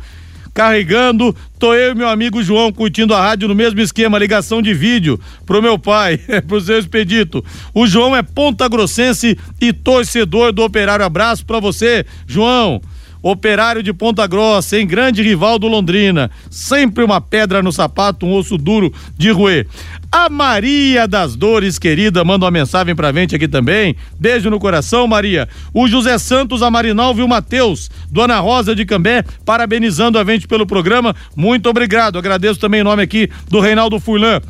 S1: carregando. Tô eu e meu amigo João curtindo a rádio no mesmo esquema, ligação de vídeo pro meu pai, <laughs> pro seu expedito. O João é ponta grossense e torcedor do Operário. Abraço pra você, João. Operário de Ponta Grossa, em grande rival do Londrina. Sempre uma pedra no sapato, um osso duro de roer. A Maria das Dores, querida, manda uma mensagem pra gente aqui também. Beijo no coração, Maria. O José Santos, a Marinalva e o Matheus, Dona Rosa de Cambé, parabenizando a gente pelo programa. Muito obrigado. Agradeço também o nome aqui do Reinaldo Furlan.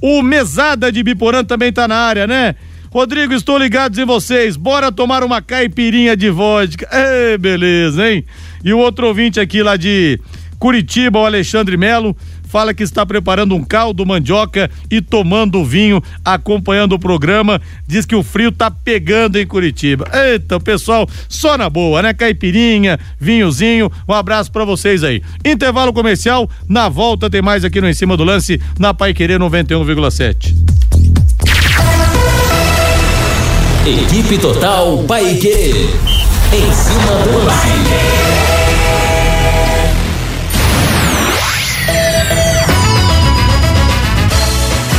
S1: O Mesada de Biporã também tá na área, né? Rodrigo, estou ligado em vocês. Bora tomar uma caipirinha de vodka. É, beleza, hein? E o outro ouvinte aqui lá de Curitiba, o Alexandre Melo, fala que está preparando um caldo mandioca e tomando vinho, acompanhando o programa. Diz que o frio tá pegando em Curitiba. Eita, pessoal, só na boa, né? Caipirinha, vinhozinho. Um abraço para vocês aí. Intervalo comercial, na volta tem mais aqui no Em Cima do Lance, na Pai Querer 91,7.
S7: Equipe Total Paique. Em cima do lance.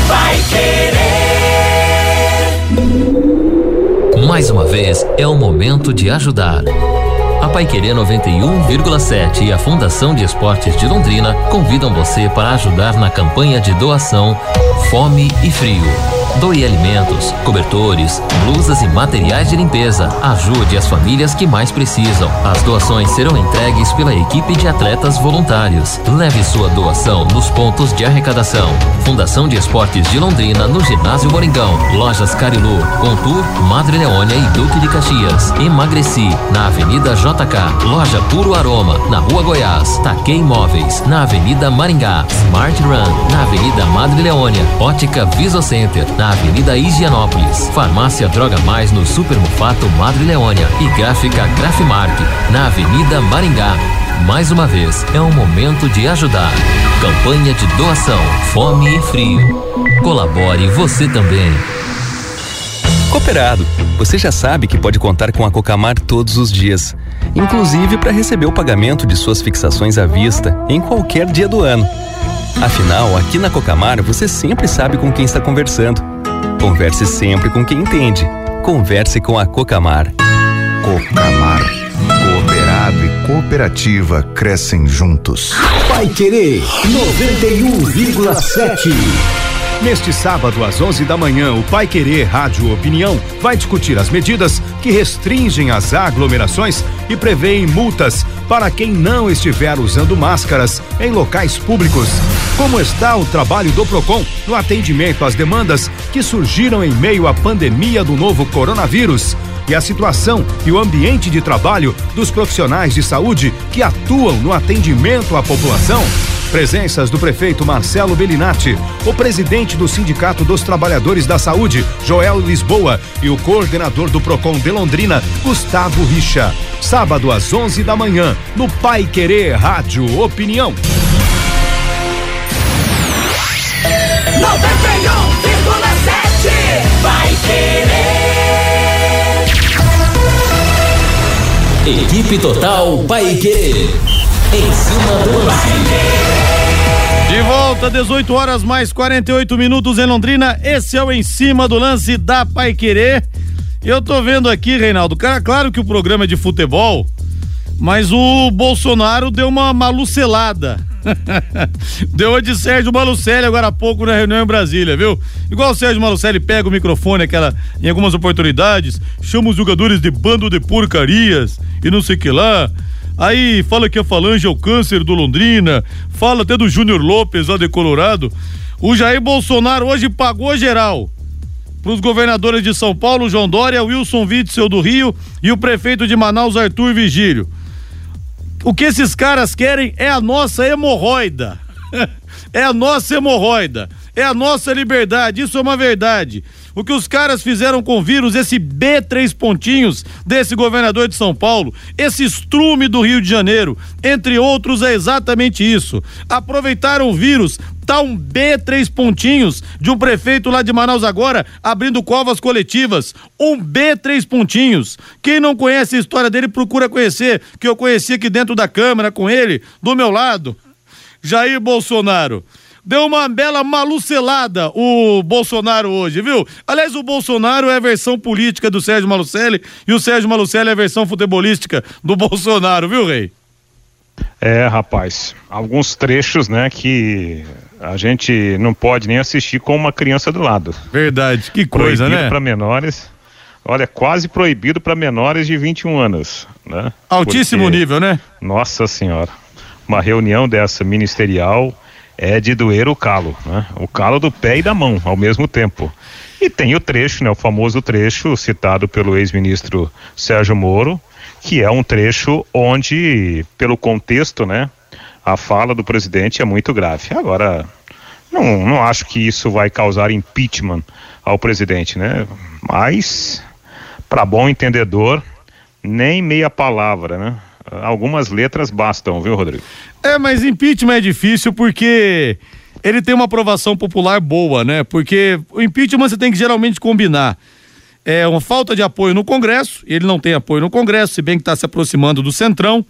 S8: Vai querer.
S7: Mais uma vez, é o momento de ajudar. A Paiquerê 91,7 e a Fundação de Esportes de Londrina convidam você para ajudar na campanha de doação Fome e Frio. Doe alimentos, cobertores, blusas e materiais de limpeza. Ajude as famílias que mais precisam. As doações serão entregues pela equipe de atletas voluntários. Leve sua doação nos pontos de arrecadação. Fundação de Esportes de Londrina, no Ginásio Moringão. Lojas Carilu, Contur, Madre Leônia e Duque de Caxias. Emagreci, na Avenida JK. Loja Puro Aroma, na Rua Goiás. Taquei Imóveis, na Avenida Maringá. Smart Run, na Avenida Madre Leônia. Ótica Visocenter, na Avenida Higienópolis. Farmácia Droga Mais no Super Mufato Madre Leônia e Gráfica Grafimark na Avenida Maringá. Mais uma vez, é um momento de ajudar. Campanha de doação, fome e frio. Colabore você também.
S9: Cooperado, você já sabe que pode contar com a Cocamar todos os dias, inclusive para receber o pagamento de suas fixações à vista em qualquer dia do ano. Afinal, aqui na Cocamar você sempre sabe com quem está conversando. Converse sempre com quem entende. Converse com a Cocamar.
S10: Cocamar. Cooperado e cooperativa crescem juntos.
S8: Vai querer 91,7.
S11: Neste sábado, às 11 da manhã, o Pai Querer Rádio Opinião vai discutir as medidas que restringem as aglomerações e prevêem multas para quem não estiver usando máscaras em locais públicos. Como está o trabalho do PROCON no atendimento às demandas que surgiram em meio à pandemia do novo coronavírus? E a situação e o ambiente de trabalho dos profissionais de saúde que atuam no atendimento à população? Presenças do prefeito Marcelo Bellinati, o presidente do Sindicato dos Trabalhadores da Saúde, Joel Lisboa, e o coordenador do Procon de Londrina, Gustavo Richa. Sábado às 11 da manhã, no Pai Querer Rádio Opinião.
S8: Vai querer.
S7: Equipe Total Paique. Em cima do lance.
S1: De volta, 18 horas mais 48 minutos em Londrina. Esse é o Em Cima do Lance da Pai Querer. Eu tô vendo aqui, Reinaldo, cara, claro que o programa é de futebol, mas o Bolsonaro deu uma malucelada. <laughs> deu a de Sérgio Malucelli agora há pouco na reunião em Brasília, viu? Igual o Sérgio Malucelli pega o microfone aquela, em algumas oportunidades, chama os jogadores de bando de porcarias e não sei que lá. Aí fala que a falange é o câncer do Londrina, fala até do Júnior Lopes lá de Colorado. O Jair Bolsonaro hoje pagou geral para os governadores de São Paulo, João Dória, Wilson Witzel do Rio e o prefeito de Manaus, Arthur Vigílio. O que esses caras querem é a nossa hemorroida. <laughs> é a nossa hemorroida. é a nossa liberdade, isso é uma verdade. O que os caras fizeram com o vírus, esse B3 pontinhos desse governador de São Paulo, esse estrume do Rio de Janeiro, entre outros, é exatamente isso. Aproveitaram o vírus, tá um B3 pontinhos de um prefeito lá de Manaus agora abrindo covas coletivas. Um B3 pontinhos. Quem não conhece a história dele, procura conhecer, que eu conheci aqui dentro da Câmara com ele, do meu lado. Jair Bolsonaro. Deu uma bela malucelada o Bolsonaro hoje, viu? Aliás, o Bolsonaro é a versão política do Sérgio Malucelli e o Sérgio Malucelli é a versão futebolística do Bolsonaro, viu, Rei?
S2: É, rapaz, alguns trechos, né, que a gente não pode nem assistir com uma criança do lado.
S1: Verdade, que coisa,
S2: proibido
S1: né?
S2: para menores. Olha, quase proibido para menores de 21 anos, né?
S1: Altíssimo
S2: Porque,
S1: nível, né?
S2: Nossa Senhora. Uma reunião dessa ministerial é de doer o calo, né? O calo do pé e da mão ao mesmo tempo. E tem o trecho, né, o famoso trecho citado pelo ex-ministro Sérgio Moro, que é um trecho onde, pelo contexto, né, a fala do presidente é muito grave. Agora, não, não acho que isso vai causar impeachment ao presidente, né? Mas, para bom entendedor, nem meia palavra, né? Algumas letras bastam, viu, Rodrigo?
S1: É, mas impeachment é difícil porque ele tem uma aprovação popular boa, né? Porque o impeachment você tem que geralmente combinar. É uma falta de apoio no Congresso, ele não tem apoio no Congresso, se bem que está se aproximando do Centrão.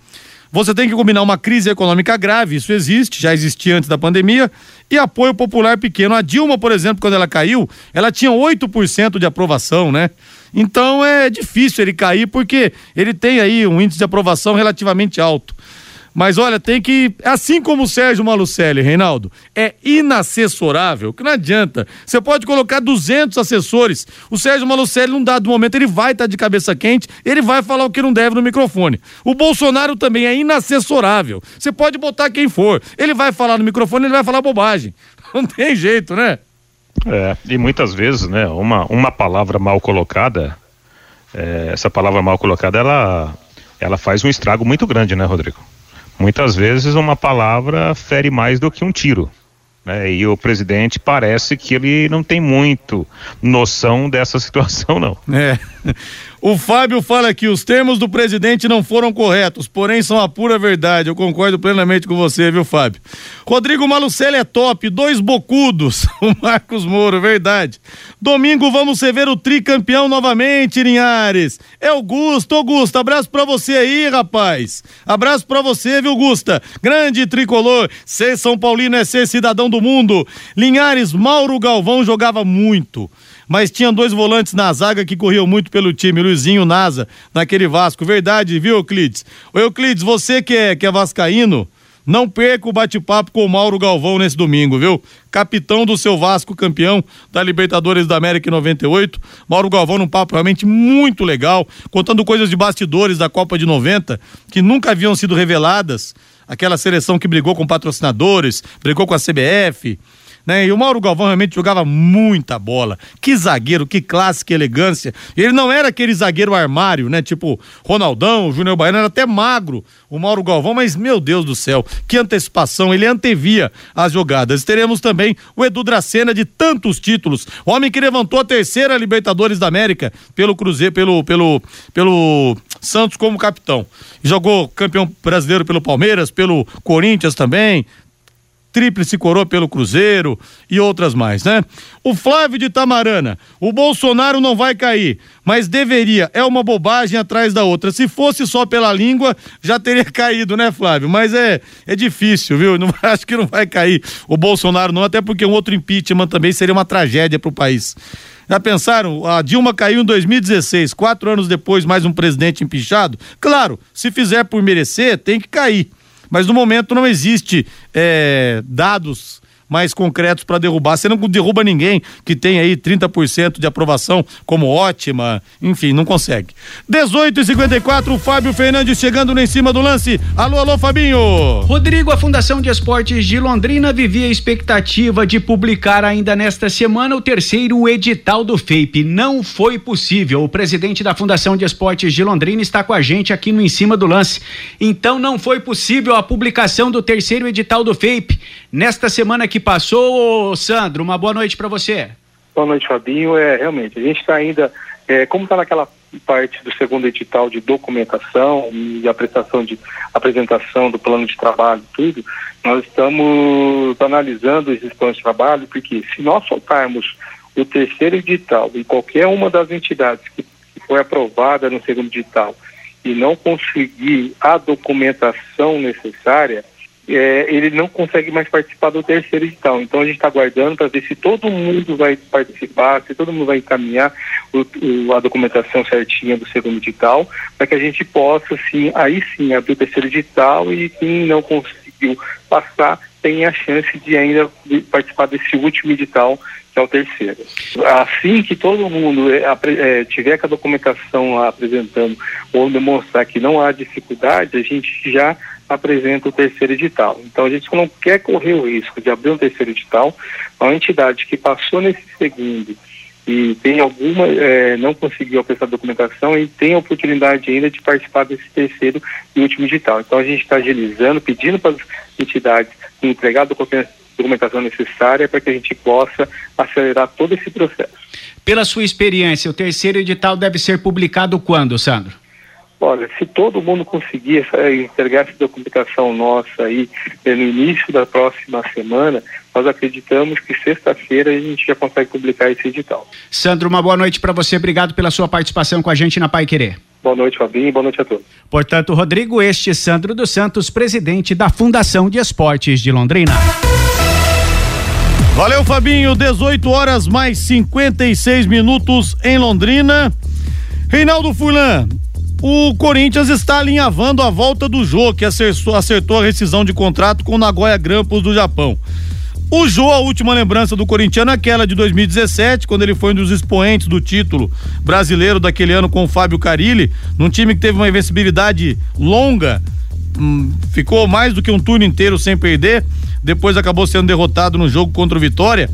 S1: Você tem que combinar uma crise econômica grave, isso existe, já existia antes da pandemia, e apoio popular pequeno. A Dilma, por exemplo, quando ela caiu, ela tinha 8% de aprovação, né? Então é difícil ele cair porque ele tem aí um índice de aprovação relativamente alto. Mas olha, tem que. Assim como o Sérgio Malucelli, Reinaldo, é inassessorável, que não adianta. Você pode colocar 200 assessores. O Sérgio Malucelli, num dado momento, ele vai estar de cabeça quente, ele vai falar o que não deve no microfone. O Bolsonaro também é inassessorável. Você pode botar quem for. Ele vai falar no microfone, ele vai falar bobagem. <laughs> Não tem jeito, né?
S2: É, e muitas vezes, né, uma, uma palavra mal colocada, é, essa palavra mal colocada, ela, ela faz um estrago muito grande, né, Rodrigo? Muitas vezes uma palavra fere mais do que um tiro. Né? E o presidente parece que ele não tem muito noção dessa <laughs> situação, não.
S1: É. O Fábio fala que os termos do presidente não foram corretos, porém são a pura verdade. Eu concordo plenamente com você, viu, Fábio? Rodrigo Malucelli é top, dois bocudos. <laughs> O Marcos Moro, verdade. Domingo vamos ver o tricampeão novamente, Linhares. É o Gusto, Augusto, abraço pra você aí, rapaz. Abraço pra você, viu, Gusta? Grande tricolor, ser São Paulino é ser cidadão do mundo. Linhares, Mauro Galvão jogava muito mas tinha dois volantes na zaga que corriam muito pelo time, Luizinho Nasa, naquele Vasco. Verdade, viu, Euclides? Ô, Euclides, você que é, que é vascaíno, não perca o bate-papo com o Mauro Galvão nesse domingo, viu? Capitão do seu Vasco, campeão da Libertadores da América em 98. Mauro Galvão num papo realmente muito legal, contando coisas de bastidores da Copa de 90 que nunca haviam sido reveladas. Aquela seleção que brigou com patrocinadores, brigou com a CBF, né? E o Mauro Galvão realmente jogava muita bola. Que zagueiro, que classe, que elegância. Ele não era aquele zagueiro armário, né? Tipo Ronaldão, Júnior Baiano, era até magro o Mauro Galvão, mas meu Deus do céu, que antecipação, ele antevia as jogadas. Teremos também o Edu Dracena de tantos títulos, homem que levantou a terceira Libertadores da América pelo Cruzeiro, pelo pelo pelo Santos como capitão. Jogou campeão brasileiro pelo Palmeiras, pelo Corinthians também, tríplice coroa pelo Cruzeiro e outras mais, né? O Flávio de Tamarana, o Bolsonaro não vai cair, mas deveria, é uma bobagem atrás da outra. Se fosse só pela língua, já teria <laughs> caído, né, Flávio? Mas é, é difícil, viu? Não, <laughs> acho que não vai cair o Bolsonaro não, até porque um outro impeachment também seria uma tragédia para o país. Já pensaram? A Dilma caiu em 2016, quatro anos depois, mais um presidente empichado? Claro, se fizer por merecer, tem que cair mas no momento não existe é, dados mais concretos para derrubar. Você não derruba ninguém que tem aí 30% de aprovação como ótima, enfim, não consegue. 18 e 54 o Fábio Fernandes chegando em cima do lance. Alô, alô, Fabinho.
S5: Rodrigo, a Fundação de Esportes de Londrina vivia a expectativa de publicar ainda nesta semana o terceiro edital do FAPE. Não foi possível. O presidente da Fundação de Esportes de Londrina está com a gente aqui no Em Cima do Lance. Então não foi possível a publicação do terceiro edital do FAPE. Nesta semana que que passou, Sandro, uma boa noite para você.
S12: Boa noite, Fabinho. É, realmente, a gente está ainda, é, como está naquela parte do segundo edital de documentação e a prestação de apresentação do plano de trabalho, tudo, nós estamos analisando esses planos de trabalho, porque se nós soltarmos o terceiro edital e qualquer uma das entidades que, que foi aprovada no segundo edital e não conseguir a documentação necessária, é, ele não consegue mais participar do terceiro edital. Então a gente está aguardando para ver se todo mundo vai participar, se todo mundo vai encaminhar o, o, a documentação certinha do segundo edital, para que a gente possa, sim, aí sim, abrir o terceiro edital e quem não conseguiu passar tem a chance de ainda participar desse último edital que é o terceiro. Assim que todo mundo é, é, tiver com a documentação apresentando ou demonstrar que não há dificuldade, a gente já apresenta o terceiro edital. Então a gente não quer correr o risco de abrir um terceiro edital, uma entidade que passou nesse segundo e tem alguma, é, não conseguiu apresentar documentação e tem a oportunidade ainda de participar desse terceiro e último edital. Então a gente está agilizando, pedindo para as entidades entregar a documentação necessária para que a gente possa acelerar todo esse processo.
S5: Pela sua experiência, o terceiro edital deve ser publicado quando, Sandro?
S12: Olha, se todo mundo conseguir entregar essa documentação nossa aí eh, no início da próxima semana, nós acreditamos que sexta-feira a gente já consegue publicar esse edital.
S5: Sandro, uma boa noite para você. Obrigado pela sua participação com a gente na Pai Querer.
S12: Boa noite, Fabinho, e boa noite a todos.
S5: Portanto, Rodrigo, este é Sandro dos Santos, presidente da Fundação de Esportes de Londrina.
S1: Valeu, Fabinho. 18 horas mais 56 minutos em Londrina. Reinaldo Fulan, o Corinthians está alinhavando a volta do Jô, que acertou, acertou a rescisão de contrato com o Nagoya Grampus do Japão. O Jô, a última lembrança do corintiano é aquela de 2017, quando ele foi um dos expoentes do título brasileiro daquele ano com o Fábio Carilli, num time que teve uma invencibilidade longa, hum, ficou mais do que um turno inteiro sem perder, depois acabou sendo derrotado no jogo contra o Vitória.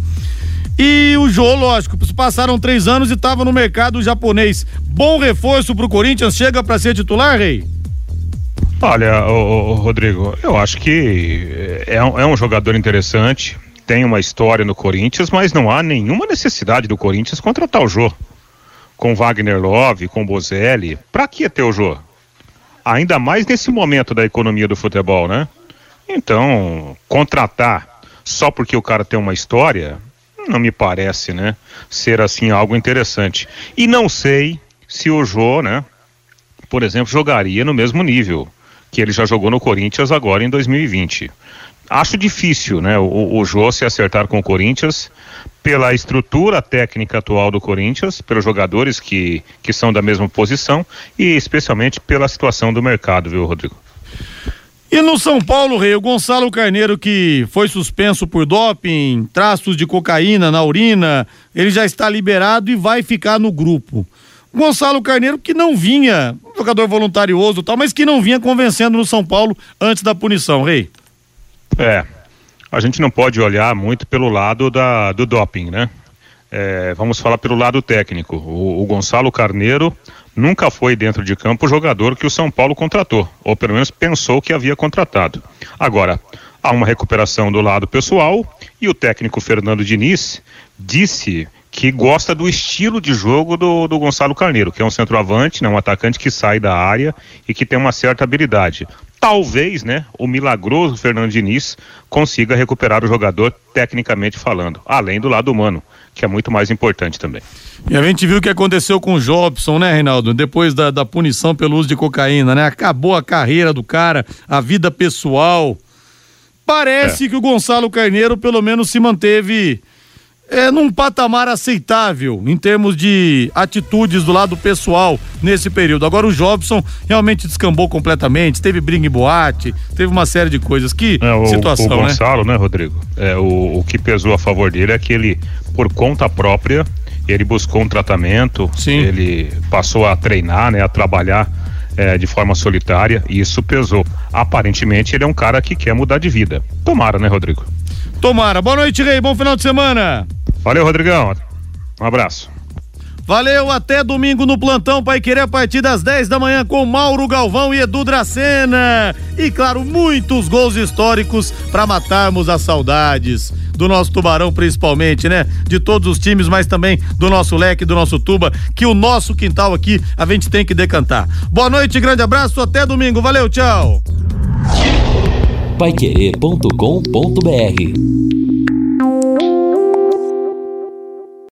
S1: E o Jô, lógico, passaram três anos e estava no mercado japonês. Bom reforço para o Corinthians, chega para ser titular, Rei?
S2: Olha, o, Rodrigo, eu acho que é um, é um jogador interessante, tem uma história no Corinthians, mas não há nenhuma necessidade do Corinthians contratar o Jô. Com Wagner Love, com Bozelli, pra que ter o Jô? Ainda mais nesse momento da economia do futebol, né? Então, contratar só porque o cara tem uma história, não me parece, né, ser assim algo interessante. E não sei se o Jô, né, por exemplo, jogaria no mesmo nível que ele já jogou no Corinthians agora em 2020. Acho difícil, né, o, o Jô se acertar com o Corinthians pela estrutura técnica atual do Corinthians, pelos jogadores que, que são da mesma posição e especialmente pela situação do mercado, viu, Rodrigo?
S1: E no São Paulo, Rei, o Gonçalo Carneiro, que foi suspenso por doping, traços de cocaína na urina, ele já está liberado e vai ficar no grupo. Gonçalo Carneiro, que não vinha, jogador voluntarioso tal, mas que não vinha convencendo no São Paulo antes da punição, Rei.
S2: É, a gente não pode olhar muito pelo lado da, do doping, né? É, vamos falar pelo lado técnico. O, o Gonçalo Carneiro nunca foi dentro de campo o jogador que o São Paulo contratou, ou pelo menos pensou que havia contratado. Agora, há uma recuperação do lado pessoal e o técnico Fernando Diniz disse que gosta do estilo de jogo do, do Gonçalo Carneiro, que é um centroavante, né, um atacante que sai da área e que tem uma certa habilidade. Talvez, né, o milagroso Fernando Diniz consiga recuperar o jogador tecnicamente falando, além do lado humano que é muito mais importante também.
S1: E a gente viu o que aconteceu com o Jobson, né, Reinaldo? Depois da, da punição pelo uso de cocaína, né? Acabou a carreira do cara, a vida pessoal. Parece é. que o Gonçalo Carneiro pelo menos se manteve é, num patamar aceitável em termos de atitudes do lado pessoal nesse período. Agora o Jobson realmente descambou completamente, teve briga em boate, teve uma série de coisas. Que é, o, situação, o
S2: né? Gonçalo, né, né Rodrigo? É, o, o que pesou a favor dele é que ele, por conta própria, ele buscou um tratamento, Sim. ele passou a treinar, né, a trabalhar é, de forma solitária e isso pesou. Aparentemente ele é um cara que quer mudar de vida. Tomara, né, Rodrigo?
S1: Tomara. Boa noite, Rei. Bom final de semana.
S2: Valeu, Rodrigão. Um abraço.
S1: Valeu, até domingo no plantão Pai Querer a partir das 10 da manhã com Mauro Galvão e Edu Dracena. E claro, muitos gols históricos para matarmos as saudades. Do nosso Tubarão, principalmente, né? De todos os times, mas também do nosso leque, do nosso Tuba, que o nosso quintal aqui a gente tem que decantar. Boa noite, grande abraço, até domingo. Valeu, tchau.
S7: Paiquerê.com.br